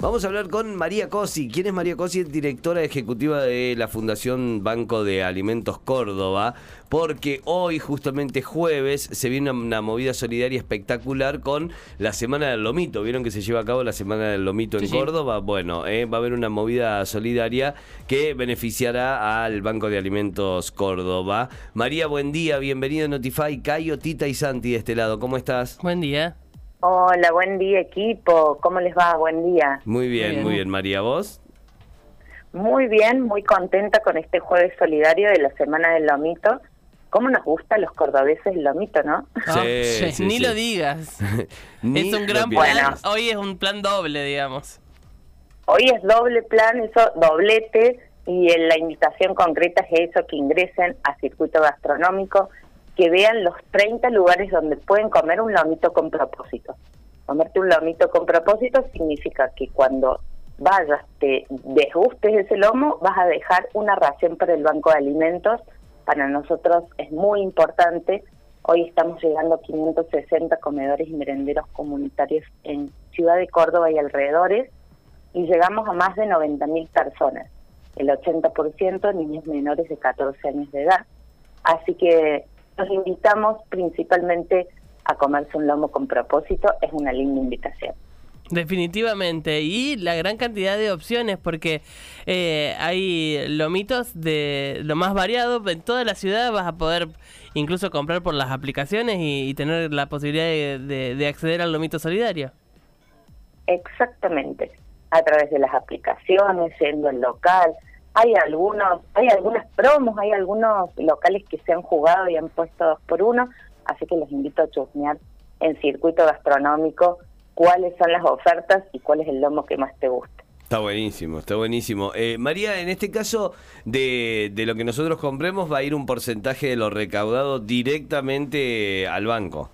Vamos a hablar con María Cosi. ¿Quién es María Cosi? Directora ejecutiva de la Fundación Banco de Alimentos Córdoba. Porque hoy, justamente jueves, se viene una, movida solidaria espectacular con la Semana del Lomito. ¿Vieron que se lleva a cabo la Semana del Lomito en Córdoba? Bueno, eh, va a haber una movida solidaria que beneficiará al Banco de Alimentos Córdoba. María, buen día. Bienvenido a Notify. Cayo, Tita y Santi de este lado. ¿Cómo estás? Buen día. Hola, buen día equipo. ¿Cómo les va? Buen día. Muy bien, muy bien. María, ¿vos? Muy bien, muy contenta con este jueves solidario de la Semana del Lomito. ¿Cómo nos gusta a los cordobeses el lomito, no? Sí, sí, ni lo digas. es un gran plan. Hoy es un plan doble, digamos. Hoy es doble plan, eso, doblete, y en la invitación concreta es eso, que ingresen a circuito gastronómico que vean los 30 lugares donde pueden comer un lomito con propósito. Comerte un lomito con propósito significa que cuando vayas, te desgustes ese lomo, vas a dejar una ración para el banco de alimentos. Para nosotros es muy importante. Hoy estamos llegando a 560 comedores y merenderos comunitarios en Ciudad de Córdoba y alrededores y llegamos a más de 90.000 personas, el 80% niños menores de 14 años de edad. Así que los invitamos principalmente a comerse un lomo con propósito, es una linda invitación. Definitivamente, y la gran cantidad de opciones, porque eh, hay lomitos de lo más variado, en toda la ciudad vas a poder incluso comprar por las aplicaciones y, tener la posibilidad de, de, acceder al lomito solidario. Exactamente, a través de las aplicaciones, siendo el local, hay algunos, hay algunas promos, hay algunos locales que se han jugado y han puesto dos por uno, así que los invito a chusmear en circuito gastronómico cuáles son las ofertas y cuál es el lomo que más te gusta. Está buenísimo, está buenísimo. Eh, María, en este caso de, de lo que nosotros compremos va a ir un porcentaje de lo recaudado directamente al banco.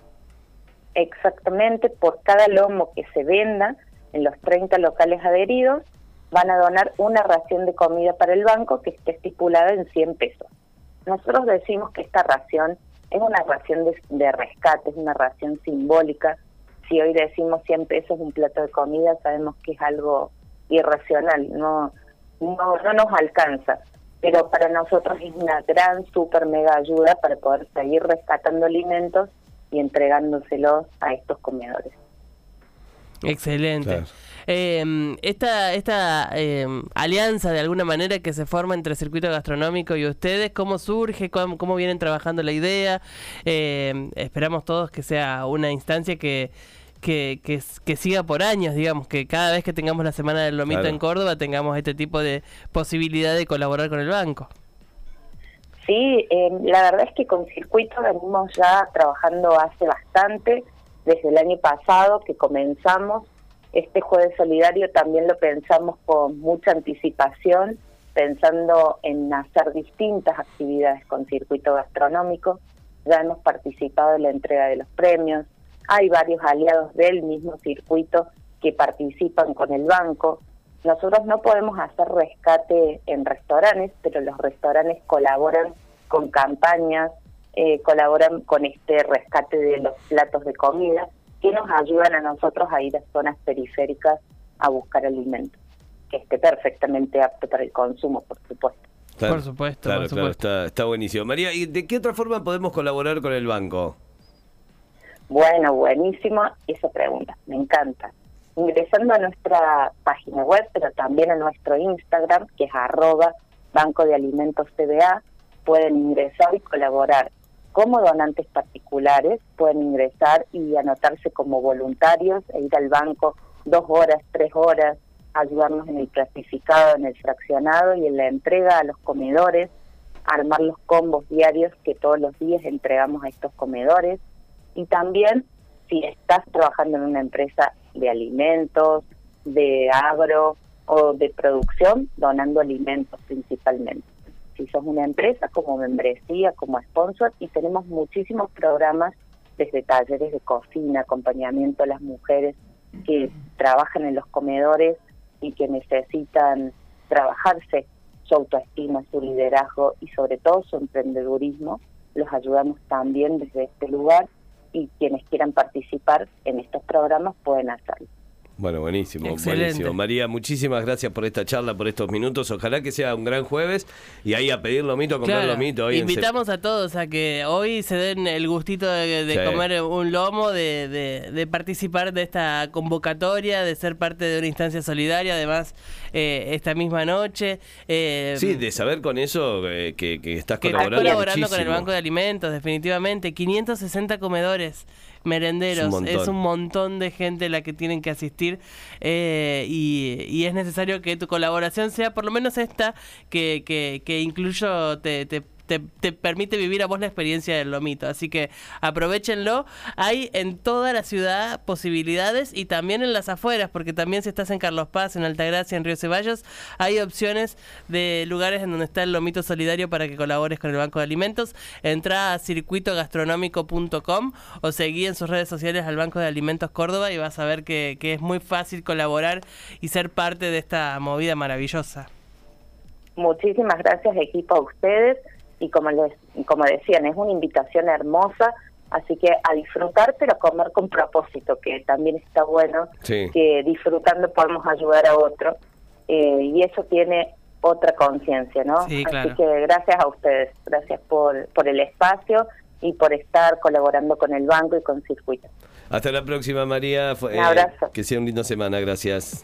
Exactamente, por cada lomo que se venda en los 30 locales adheridos, van a donar una ración de comida para el banco que esté estipulada en 100 pesos. Nosotros decimos que esta ración es una ración de, rescate, es una ración simbólica. Si hoy decimos 100 pesos un plato de comida, sabemos que es algo irracional, no, no, no nos alcanza. Pero para nosotros es una gran, super, mega ayuda para poder seguir rescatando alimentos y entregándoselos a estos comedores. Excelente. Eh, esta esta eh, alianza de alguna manera que se forma entre circuito gastronómico y ustedes, ¿cómo surge? ¿Cómo, vienen trabajando la idea? Eh, esperamos todos que sea una instancia que, que, que, siga por años, digamos, que cada vez que tengamos la Semana del Lomito en Córdoba tengamos este tipo de posibilidad de colaborar con el banco. Sí, em, la verdad es que con Circuito venimos ya trabajando hace bastante, desde el año pasado que comenzamos este jueves solidario también lo pensamos con mucha anticipación, pensando en hacer distintas actividades con circuito gastronómico. Ya hemos participado en la entrega de los premios. Hay varios aliados del mismo circuito que participan con el banco. Nosotros no podemos hacer rescate en restaurantes, pero los restaurantes colaboran con campañas, eh, colaboran con este rescate de los platos de comida que nos ayudan a nosotros a ir a zonas periféricas a buscar alimentos, que esté perfectamente apto para el consumo, por supuesto. por supuesto, claro, claro, está, está buenísimo. María, ¿y de qué otra forma podemos colaborar con el banco? Bueno, buenísimo esa pregunta, me encanta. Ingresando a nuestra página web, pero también a nuestro Instagram, que es arroba Banco de Alimentos TBA, pueden ingresar y colaborar como donantes particulares pueden ingresar y anotarse como voluntarios e ir al banco dos horas, tres horas, ayudarnos en el clasificado, en el fraccionado y en la entrega a los comedores, armar los combos diarios que todos los días entregamos a estos comedores. Y también si estás trabajando en una empresa de alimentos, de agro o de producción, donando alimentos principalmente sos una empresa, como membresía, como sponsor, y tenemos muchísimos programas desde talleres de cocina, acompañamiento a las mujeres que trabajan en los comedores y que necesitan trabajarse su autoestima, su liderazgo y sobre todo su emprendedurismo los ayudamos también desde este lugar y quienes quieran participar en estos programas pueden hacerlo. Bueno, buenísimo, Excelente. buenísimo. María, muchísimas gracias por esta charla, por estos minutos. Ojalá que sea un gran jueves y ahí a pedir lomito, a comprar Claro, lomito. Hoy invitamos a todos a que hoy se den el gustito de, de Sí. comer un lomo, de, de- de participar de esta convocatoria, de ser parte de una instancia solidaria, además eh, esta misma noche. eh, Sí, de saber con eso eh, que, que estás que colaborando. colaborando con el. Banco de Alimentos, definitivamente. 560 comedores merenderos. Es un montón. Es un montón de gente la que tienen que asistir eh, y, y es necesario que tu colaboración sea por lo menos esta, que, que, que incluyo te... te te, te permite vivir a vos la experiencia del lomito. Así que aprovechenlo. Hay en toda la ciudad posibilidades y también en las afueras, porque también si estás en Carlos Paz, en Altagracia, en Río Ceballos, hay opciones de lugares en donde está el lomito solidario para que colabores con el Banco de Alimentos. Entra a circuitogastronómico.com o seguí en sus redes sociales al Banco de Alimentos Córdoba y vas a ver que es muy fácil colaborar y ser parte de esta movida maravillosa. Muchísimas gracias equipo a ustedes y como les como decían es una invitación hermosa así que a disfrutar pero comer con propósito que también está bueno Sí. que disfrutando podemos ayudar a otro eh, y eso tiene otra conciencia no Sí, así claro. que gracias a ustedes gracias por por el espacio y por estar colaborando con el banco y con Circuito Hasta la próxima, María. Un abrazo. que sea un lindo semana. Gracias.